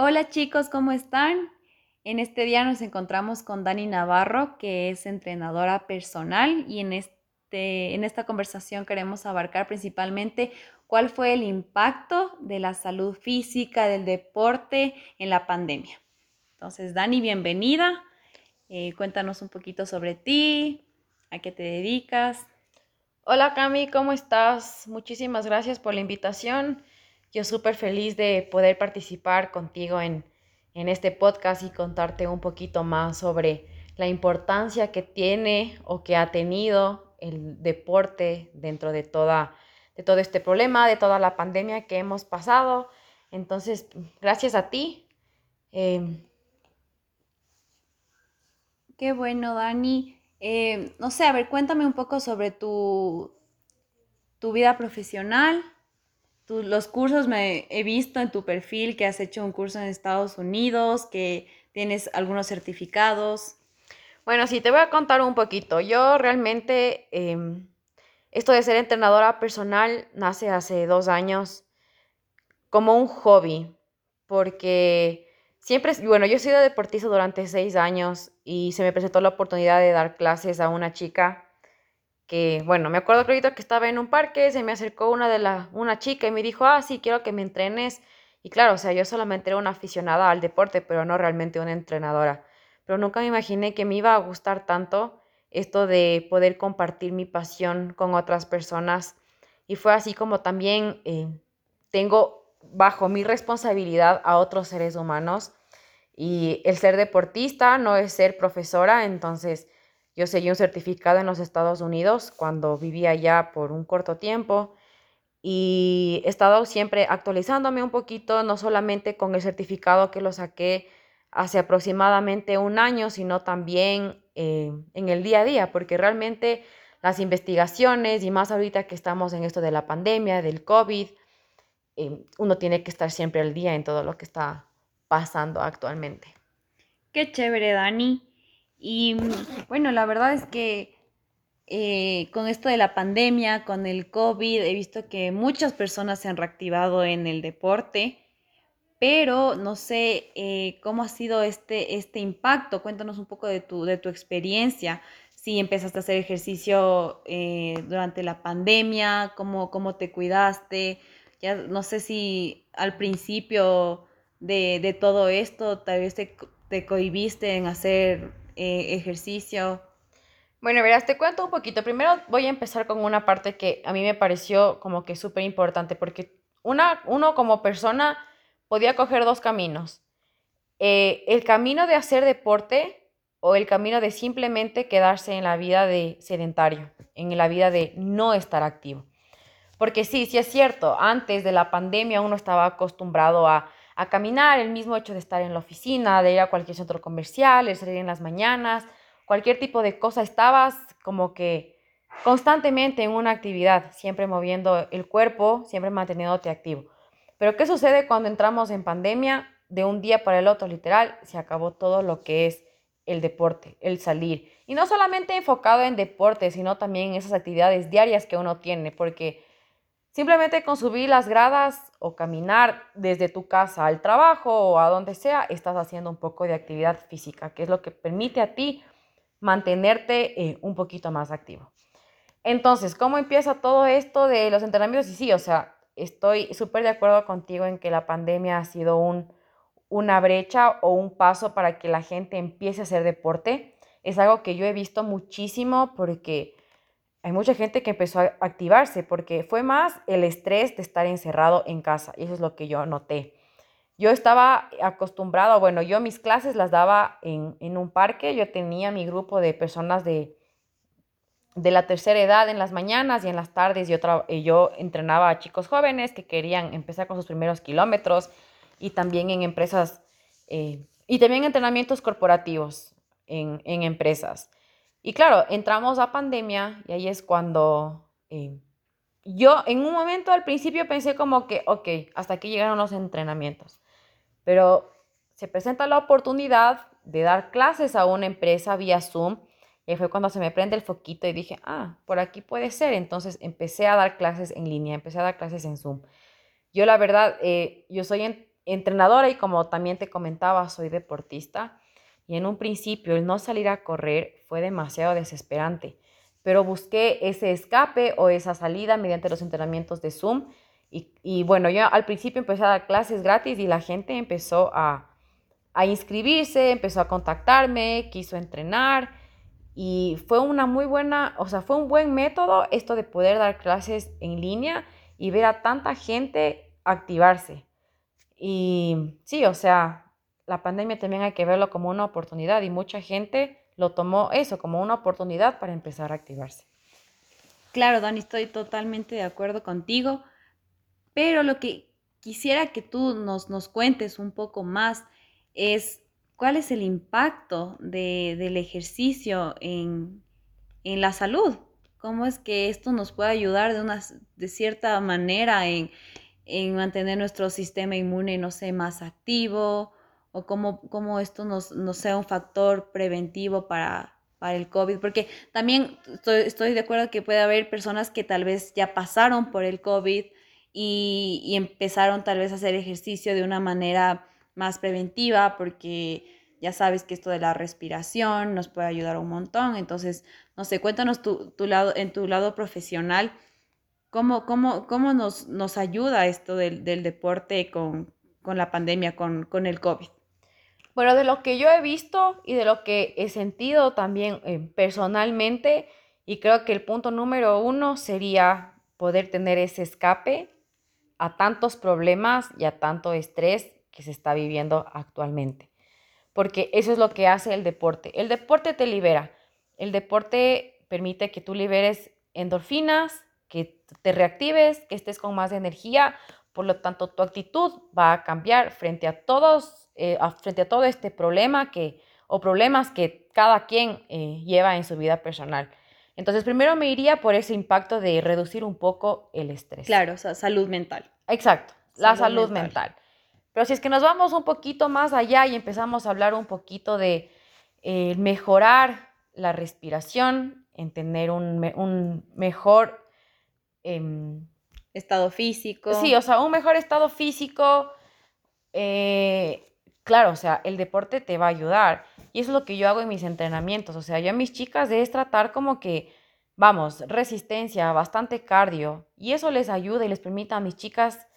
Hola chicos, ¿cómo están? En este día nos encontramos con Dani Navarro, que es entrenadora personal y en, este, en esta conversación queremos abarcar principalmente cuál fue el impacto de la salud física, del deporte en la pandemia. Entonces, Dani, bienvenida. Eh, cuéntanos un poquito sobre ti, a qué te dedicas. Hola Cami, ¿cómo estás? Muchísimas gracias por la invitación. Yo súper feliz de poder participar contigo en, en este podcast y contarte un poquito más sobre la importancia que tiene o que ha tenido el deporte dentro de, toda, de todo este problema, de toda la pandemia que hemos pasado. Entonces, gracias a ti. Em, Qué bueno, Dani. Eh, no sé, a ver, cuéntame un poco sobre tu, tu vida profesional. Los cursos me he visto en tu perfil que has hecho un curso en Estados Unidos, que tienes algunos certificados. Bueno, sí, te voy a contar un poquito. Yo realmente, em, esto de ser entrenadora personal nace hace dos años como un hobby, porque Siempre, bueno, yo he sido deportista durante seis años y se me presentó la oportunidad de dar clases a una chica que, bueno, me acuerdo que que estaba en un parque, se me acercó una de la, una chica y me dijo, ah, sí, quiero que me entrenes. Y claro, o sea, yo solamente era una aficionada al deporte, pero no realmente una entrenadora. Pero nunca me imaginé que me iba a gustar tanto esto de poder compartir mi pasión con otras personas. Y fue así como también eh, tengo bajo mi responsabilidad a otros seres humanos y el ser deportista no es ser profesora, entonces yo seguí un certificado en los Estados Unidos cuando vivía allá por un corto tiempo y he estado siempre actualizándome un poquito, no solamente con el certificado que lo saqué hace aproximadamente un año, sino también eh, en el día a día, porque realmente las investigaciones y más ahorita que estamos en esto de la pandemia, del COVID, eh, uno tiene que estar siempre al día en todo lo que está pasando actualmente. Qué chévere, Dani. Y bueno, la verdad es que eh, con esto de la pandemia, con el COVID, he visto que muchas personas se han reactivado en el deporte, pero no sé eh, cómo ha sido este, este impacto. Cuéntanos un poco de tu, de tu experiencia. Si empezaste a hacer ejercicio eh, durante la pandemia, cómo, cómo te cuidaste. Ya no sé si al principio de, todo esto? Tal vez te, te cohibiste en hacer eh, ejercicio. Bueno, verás, te cuento un poquito. Primero voy a empezar con una parte que a mí me pareció como que súper importante, porque una, uno como persona podía coger dos caminos. Eh, el camino de hacer deporte o el camino de simplemente quedarse en la vida de sedentario, en la vida de no estar activo. Porque sí, sí es cierto, antes de la pandemia uno estaba acostumbrado a a caminar, el mismo hecho de estar en la oficina, de ir a cualquier centro comercial, de salir en las mañanas, cualquier tipo de cosa, estabas como que constantemente en una actividad, siempre moviendo el cuerpo, siempre manteniéndote activo. Pero ¿qué sucede cuando entramos en pandemia? De un día para el otro, literal, se acabó todo lo que es el deporte, el salir. Y no solamente enfocado en deporte, sino también en esas actividades diarias que uno tiene, porque Simplemente con subir las gradas o caminar desde tu casa al trabajo o a donde sea, estás haciendo un poco de actividad física, que es lo que permite a ti mantenerte eh, un poquito más activo. Entonces, ¿cómo empieza todo esto de los entrenamientos? Y sí, o sea, estoy súper de acuerdo contigo en que la pandemia ha sido un, una brecha o un paso para que la gente empiece a hacer deporte. Es algo que yo he visto muchísimo porque hay mucha gente que empezó a activarse porque fue más el estrés de estar encerrado en casa. Y eso es lo que yo noté. Yo estaba acostumbrado, bueno, yo mis clases las daba en, un parque, yo tenía mi grupo de personas de, de la tercera edad en las mañanas y en las tardes yo, yo entrenaba a chicos jóvenes que querían empezar con sus primeros kilómetros y también en empresas eh, y también entrenamientos corporativos en, en empresas. Y claro, entramos a pandemia y ahí es cuando eh, yo en un momento al principio pensé como que, ok, hasta aquí llegaron los entrenamientos, pero se presenta la oportunidad de dar clases a una empresa vía Zoom y fue cuando se me prende el foquito y dije, ah, por aquí puede ser. Entonces empecé a dar clases en línea, empecé a dar clases en Zoom. Yo la verdad, eh, yo soy entrenadora y como también te comentaba, soy deportista. Y en un principio el no salir a correr fue demasiado desesperante, pero busqué ese escape o esa salida mediante los entrenamientos de Zoom. Y, bueno, yo al principio empecé a dar clases gratis y la gente empezó a, a inscribirse, empezó a contactarme, quiso entrenar y fue una muy buena, o sea, fue un buen método esto de poder dar clases en línea y ver a tanta gente activarse. Y sí, o sea, la pandemia también hay que verlo como una oportunidad y mucha gente lo tomó eso como una oportunidad para empezar a activarse. Claro, Dani, estoy totalmente de acuerdo contigo, pero lo que quisiera que tú nos, nos cuentes un poco más es cuál es el impacto del ejercicio en, la salud. ¿Cómo es que esto nos puede ayudar de, una, de cierta manera en, mantener nuestro sistema inmune, no sé, más activo? ¿O cómo, cómo esto nos, sea un factor preventivo para, para el COVID? Porque también estoy, estoy, de acuerdo que puede haber personas que tal vez ya pasaron por el COVID y, y empezaron tal vez a hacer ejercicio de una manera más preventiva porque ya sabes que esto de la respiración nos puede ayudar un montón. Entonces, no sé, cuéntanos tu, lado, en tu lado profesional, ¿cómo, cómo, cómo nos, nos ayuda esto del, deporte con, la pandemia, con, con, el COVID? Bueno, de lo que yo he visto y de lo que he sentido también eh, personalmente, y creo que el punto número uno sería poder tener ese escape a tantos problemas y a tanto estrés que se está viviendo actualmente. Porque eso es lo que hace el deporte. El deporte te libera. El deporte permite que tú liberes endorfinas, que te reactives, que estés con más energía. Por lo tanto, tu actitud va a cambiar frente a todos, eh, frente a todo este problema que, o problemas que cada quien eh, lleva en su vida personal. Entonces, primero me iría por ese impacto de reducir un poco el estrés. Claro, o sea, salud mental. Exacto, la salud mental. Pero si es que nos vamos un poquito más allá y empezamos a hablar un poquito de eh, mejorar la respiración, en tener un, mejor em, estado físico. Sí, o sea, un mejor estado físico. Eh, claro, o sea, el deporte te va a ayudar. Y eso es lo que yo hago en mis entrenamientos. O sea, yo a mis chicas es tratar como que, vamos, resistencia, bastante cardio. Y eso les ayuda y les permite a mis chicas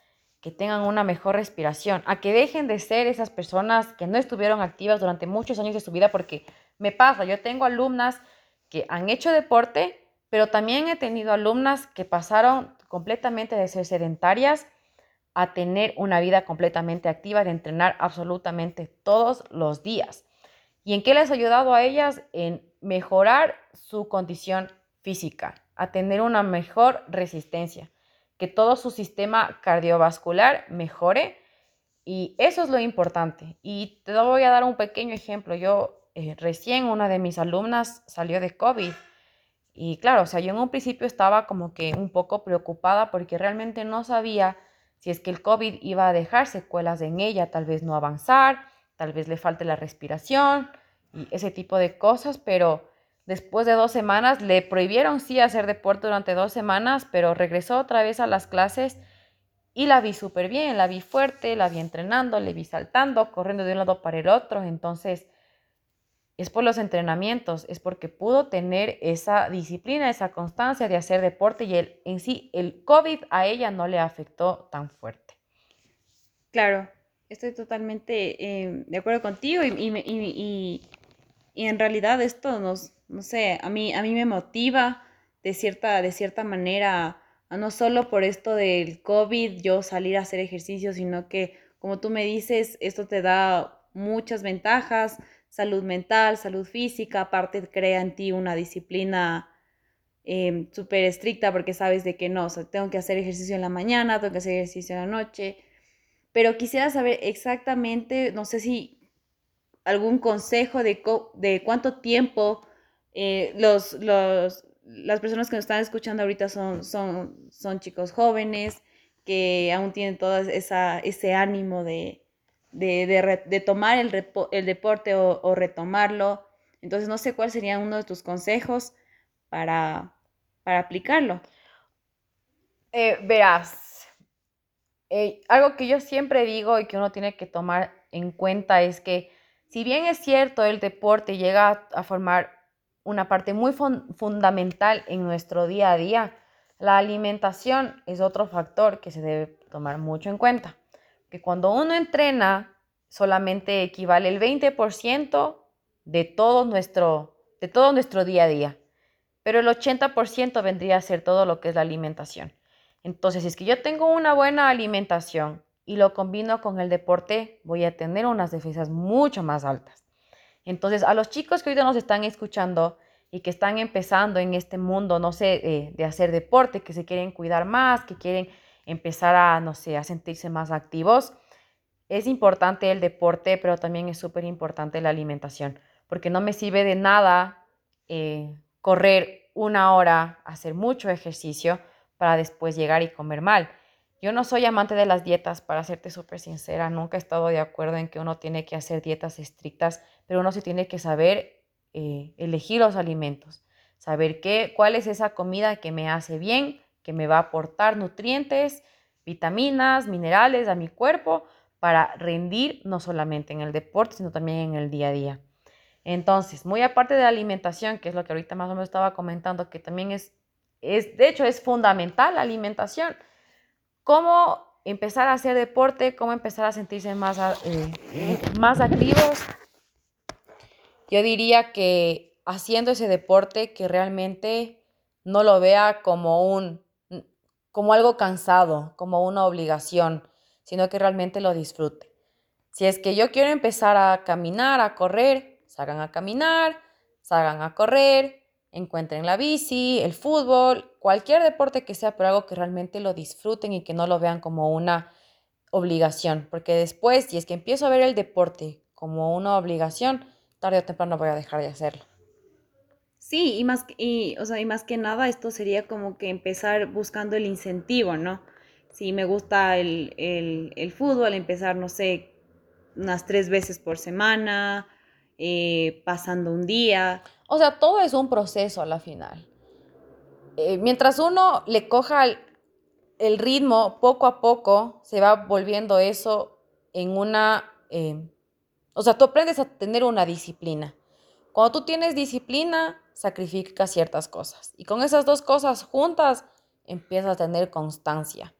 que tengan una mejor respiración, a que dejen de ser esas personas que no estuvieron activas durante muchos años de su vida, porque me pasa, yo tengo alumnas que han hecho deporte, pero también he tenido alumnas que pasaron completamente de ser sedentarias a tener una vida completamente activa, de entrenar absolutamente todos los días. ¿Y en qué les ha ayudado a ellas? En mejorar su condición física, a tener una mejor resistencia que todo su sistema cardiovascular mejore y eso es lo importante. Y te voy a dar un pequeño ejemplo. Yo eh, recién una de mis alumnas salió de COVID y claro, o sea, yo en un principio estaba como que un poco preocupada porque realmente no sabía si es que el COVID iba a dejar secuelas en ella, tal vez no avanzar, tal vez le falte la respiración y ese tipo de cosas, pero Después de dos semanas le prohibieron sí hacer deporte durante dos semanas, pero regresó otra vez a las clases y la vi súper bien, la vi fuerte, la vi entrenando, le vi saltando, corriendo de un lado para el otro. Entonces, es por los entrenamientos, es porque pudo tener esa disciplina, esa constancia de hacer deporte y el, en sí el COVID a ella no le afectó tan fuerte. Claro, estoy totalmente eh, de acuerdo contigo y, y, y en realidad esto nos, no sé, a mí, a mí me motiva de cierta, de cierta manera, no solo por esto del COVID, yo salir a hacer ejercicio, sino que, como tú me dices, esto te da muchas ventajas, salud mental, salud física, aparte crea en ti una disciplina eh, súper estricta porque sabes de que no, tengo que hacer ejercicio en la mañana, tengo que hacer ejercicio en la noche, pero quisiera saber exactamente, no sé si algún consejo de, de cuánto tiempo eh, los, los, las personas que nos están escuchando ahorita son, son, son chicos jóvenes que aún tienen todo esa, ese ánimo de, de, de, tomar el, el deporte o, retomarlo. Entonces, no sé cuál sería uno de tus consejos para, para aplicarlo. Eh, verás, eh, algo que yo siempre digo y que uno tiene que tomar en cuenta es que si bien es cierto el deporte llega a, formar una parte muy fundamental en nuestro día a día, la alimentación es otro factor que se debe tomar mucho en cuenta. Que cuando uno entrena, solamente equivale el 20% de todo nuestro, de todo nuestro día a día. Pero el 80% vendría a ser todo lo que es la alimentación. Entonces, si es que yo tengo una buena alimentación y lo combino con el deporte, voy a tener unas defensas mucho más altas. Entonces, a los chicos que hoy nos están escuchando y que están empezando en este mundo, no sé, eh, de hacer deporte, que se quieren cuidar más, que quieren empezar a, no sé, a sentirse más activos, es importante el deporte, pero también es súper importante la alimentación, porque no me sirve de nada eh, correr una hora, hacer mucho ejercicio, para después llegar y comer mal. Yo no soy amante de las dietas, para serte súper sincera, nunca he estado de acuerdo en que uno tiene que hacer dietas estrictas, pero uno sí tiene que saber eh, elegir los alimentos, saber qué, cuál es esa comida que me hace bien, que me va a aportar nutrientes, vitaminas, minerales a mi cuerpo para rendir no solamente en el deporte, sino también en el día a día. Entonces, muy aparte de la alimentación, que es lo que ahorita más o menos estaba comentando, que también es es, de hecho, es fundamental la alimentación. Cómo empezar a hacer deporte, cómo empezar a sentirse más, eh, más activos. Yo diría que haciendo ese deporte que realmente no lo vea como un como algo cansado, como una obligación, sino que realmente lo disfrute. Si es que yo quiero empezar a caminar, a correr, salgan a caminar, salgan a correr, encuentren la bici, el fútbol, cualquier deporte que sea, pero algo que realmente lo disfruten y que no lo vean como una obligación, porque después, si es que empiezo a ver el deporte como una obligación, tarde o temprano voy a dejar de hacerlo. Sí, y más, y, o sea, y más que nada esto sería como que empezar buscando el incentivo, ¿no? Si me gusta el, el fútbol, empezar, no sé, unas tres veces por semana, eh, pasando un día. O sea, todo es un proceso a la final. Eh, mientras uno le coja el, ritmo, poco a poco se va volviendo eso en una... Eh, o sea, tú aprendes a tener una disciplina. Cuando tú tienes disciplina, sacrificas ciertas cosas. Y con esas dos cosas juntas, empiezas a tener constancia.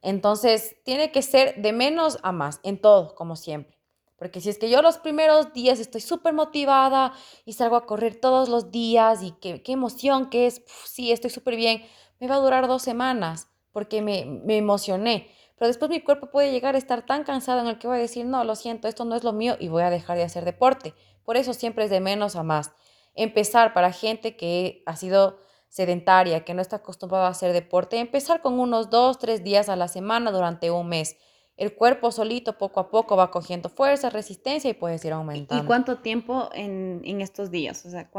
Entonces, tiene que ser de menos a más, en todo, como siempre. Porque si es que yo los primeros días estoy súper motivada y salgo a correr todos los días y qué, qué emoción que es, sí, estoy súper bien, me va a durar dos semanas porque me, me emocioné. Pero después mi cuerpo puede llegar a estar tan cansado en el que voy a decir, no, lo siento, esto no es lo mío y voy a dejar de hacer deporte. Por eso siempre es de menos a más. Empezar para gente que ha sido sedentaria, que no está acostumbrada a hacer deporte, empezar con unos dos, tres días a la semana durante un mes el cuerpo solito poco a poco va cogiendo fuerza, resistencia y puedes ir aumentando. ¿Y cuánto tiempo en, estos días? O sea,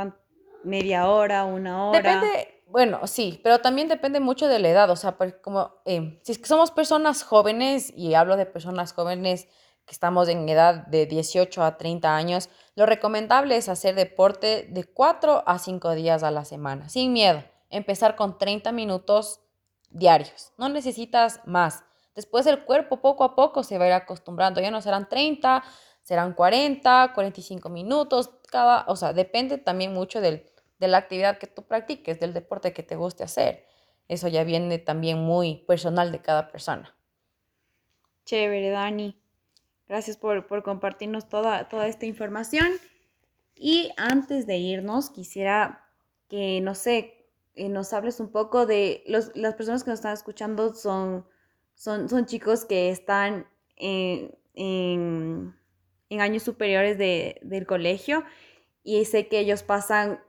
¿media hora, una hora? Depende, bueno, sí, pero también depende mucho de la edad. O sea, como eh, si es que somos personas jóvenes, y hablo de personas jóvenes estamos en edad de 18 a 30 años, lo recomendable es hacer deporte de 4 a 5 días a la semana, sin miedo. Empezar con 30 minutos diarios. No necesitas más. Después el cuerpo poco a poco se va a ir acostumbrando, ya no serán 30, serán 40, 45 minutos, cada, o sea, depende también mucho del, de la actividad que tú practiques, del deporte que te guste hacer. Eso ya viene también muy personal de cada persona. Chévere, Dani. Gracias por, compartirnos toda, toda esta información. Y antes de irnos, quisiera que, no sé, eh, nos hables un poco de los, las personas que nos están escuchando son son, chicos que están en, años superiores del colegio y sé que ellos pasan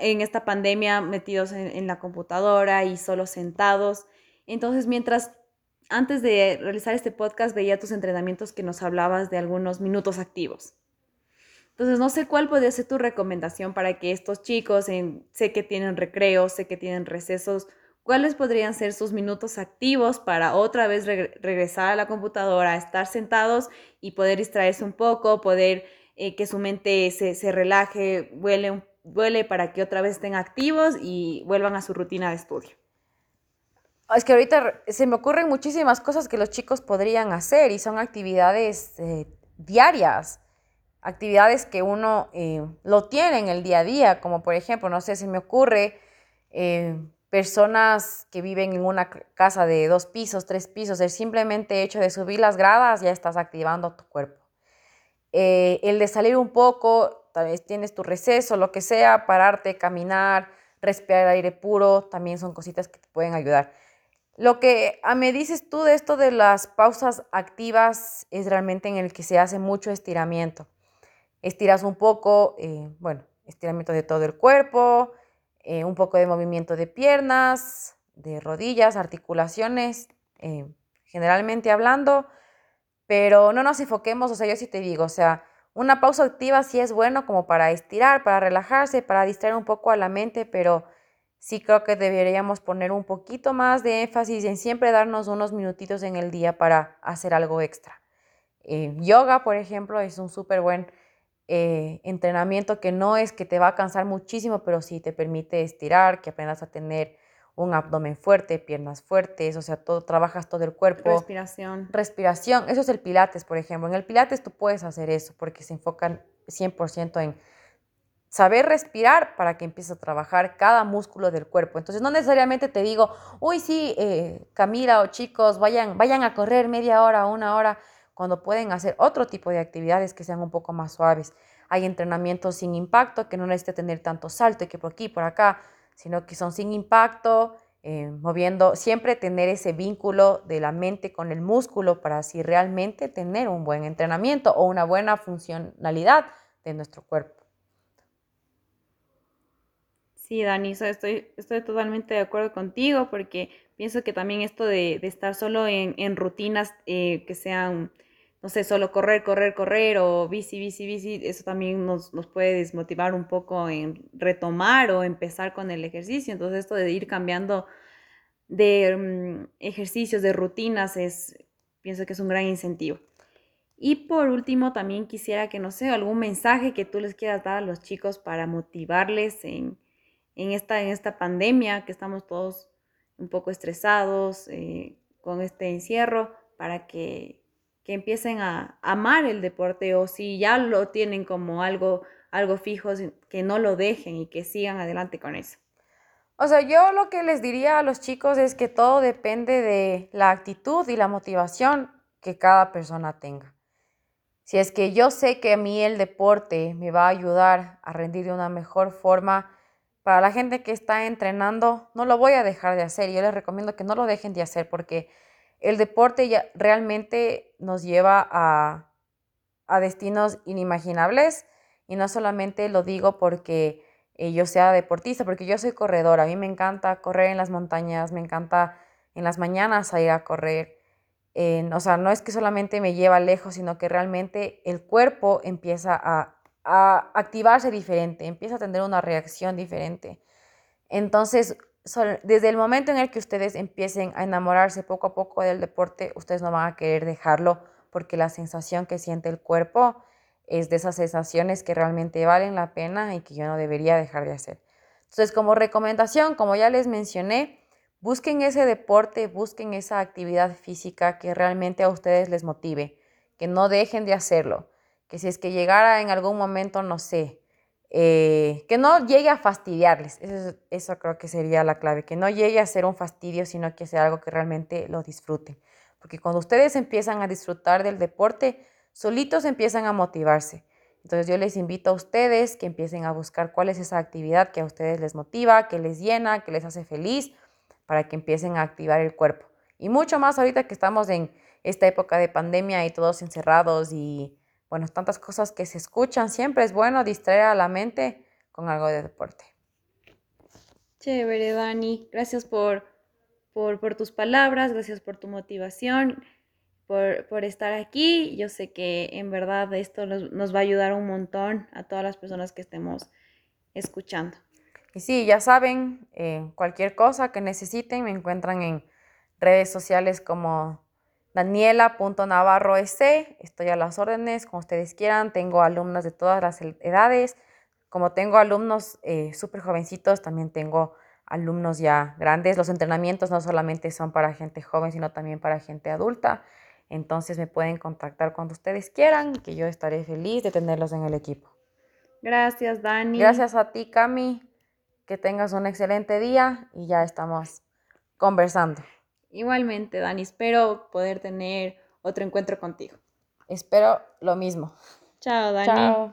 en esta pandemia metidos en, en, la computadora y solo sentados. Entonces, mientras antes de realizar este podcast veía tus entrenamientos que nos hablabas de algunos minutos activos. Entonces, no sé cuál podría ser tu recomendación para que estos chicos, sé que tienen recreos, sé que tienen recesos, ¿Cuáles podrían ser sus minutos activos para otra vez regresar a la computadora, estar sentados y poder distraerse un poco, poder eh, que su mente se, relaje, vuele, para que otra vez estén activos y vuelvan a su rutina de estudio? Es que ahorita se me ocurren muchísimas cosas que los chicos podrían hacer y son actividades eh, diarias, actividades que uno eh, lo tiene en el día a día, como por ejemplo, no sé, se me ocurre eh, personas que viven en una casa de dos pisos, tres pisos, el simplemente hecho de subir las gradas ya estás activando tu cuerpo. el de salir un poco, tal vez tienes tu receso, lo que sea, pararte, caminar, respirar aire puro, también son cositas que te pueden ayudar. Lo que ah, me dices tú de esto de las pausas activas es realmente en el que se hace mucho estiramiento. Estiras un poco, eh, bueno, estiramiento de todo el cuerpo, eh, un poco de movimiento de piernas, de rodillas, articulaciones, eh, generalmente hablando, pero no nos enfoquemos, o sea, yo sí te digo, o sea, una pausa activa sí es bueno como para estirar, para relajarse, para distraer un poco a la mente, pero sí creo que deberíamos poner un poquito más de énfasis en siempre darnos unos minutitos en el día para hacer algo extra. Eh, yoga, por ejemplo, es un súper buen eh, entrenamiento que no es que te va a cansar muchísimo, pero sí te permite estirar, que aprendas a tener un abdomen fuerte, piernas fuertes, o sea, todo, trabajas todo el cuerpo. Respiración. Respiración, eso es el pilates, por ejemplo. En el pilates tú puedes hacer eso porque se enfocan 100% en saber respirar para que empieces a trabajar cada músculo del cuerpo. Entonces, no necesariamente te digo, uy, sí, eh, Camila o chicos, vayan, vayan a correr media hora, una hora, cuando pueden hacer otro tipo de actividades que sean un poco más suaves. Hay entrenamientos sin impacto, que no necesita tener tanto salto y que por aquí, por acá, sino que son sin impacto, eh, moviendo, siempre tener ese vínculo de la mente con el músculo para así realmente tener un buen entrenamiento o una buena funcionalidad de nuestro cuerpo. Sí, Dani, estoy, estoy totalmente de acuerdo contigo porque pienso que también esto de, estar solo en, rutinas eh, que sean, no sé, solo correr, correr, correr o bici, bici, bici, eso también nos, puede desmotivar un poco en retomar o empezar con el ejercicio. Entonces esto de ir cambiando de mm, ejercicios, de rutinas, es, pienso que es un gran incentivo. Y por último, también quisiera que, no sé, algún mensaje que tú les quieras dar a los chicos para motivarles en en esta, en esta pandemia que estamos todos un poco estresados eh, con este encierro para que, que, empiecen a amar el deporte o si ya lo tienen como algo, algo fijo, que no lo dejen y que sigan adelante con eso. O sea, yo lo que les diría a los chicos es que todo depende de la actitud y la motivación que cada persona tenga. Si es que yo sé que a mí el deporte me va a ayudar a rendir de una mejor forma, para la gente que está entrenando, no lo voy a dejar de hacer. Yo les recomiendo que no lo dejen de hacer porque el deporte ya realmente nos lleva a, destinos inimaginables. Y no solamente lo digo porque eh, yo sea deportista, porque yo soy corredora. A mí me encanta correr en las montañas, me encanta en las mañanas ir a correr. o sea, no es que solamente me lleva lejos, sino que realmente el cuerpo empieza a a activarse diferente, empieza a tener una reacción diferente. Entonces, desde el momento en el que ustedes empiecen a enamorarse poco a poco del deporte, ustedes no van a querer dejarlo porque la sensación que siente el cuerpo es de esas sensaciones que realmente valen la pena y que yo no debería dejar de hacer. Entonces, como recomendación, como ya les mencioné, busquen ese deporte, busquen esa actividad física que realmente a ustedes les motive, que no dejen de hacerlo que si es que llegara en algún momento, no sé, eh, que no llegue a fastidiarles. Eso, eso, creo que sería la clave, que no llegue a ser un fastidio, sino que sea algo que realmente lo disfruten. Porque cuando ustedes empiezan a disfrutar del deporte, solitos empiezan a motivarse. Entonces yo les invito a ustedes que empiecen a buscar cuál es esa actividad que a ustedes les motiva, que les llena, que les hace feliz, para que empiecen a activar el cuerpo. Y mucho más ahorita que estamos en esta época de pandemia y todos encerrados y bueno, tantas cosas que se escuchan, siempre es bueno distraer a la mente con algo de deporte. Chévere, Dani. Gracias por, por, tus palabras, gracias por tu motivación, por, estar aquí. Yo sé que en verdad esto nos, va a ayudar un montón a todas las personas que estemos escuchando. Y sí, ya saben, eh, cualquier cosa que necesiten me encuentran en redes sociales como Daniela.navarroec, estoy a las órdenes, como ustedes quieran, tengo alumnos de todas las edades, como tengo alumnos eh, súper jovencitos, también tengo alumnos ya grandes. Los entrenamientos no solamente son para gente joven, sino también para gente adulta. Entonces me pueden contactar cuando ustedes quieran, que yo estaré feliz de tenerlos en el equipo. Gracias, Dani. Gracias a ti, Cami. Que tengas un excelente día y ya estamos conversando. Igualmente, Dani. Espero poder tener otro encuentro contigo. Espero lo mismo. Chao, Dani. Chao.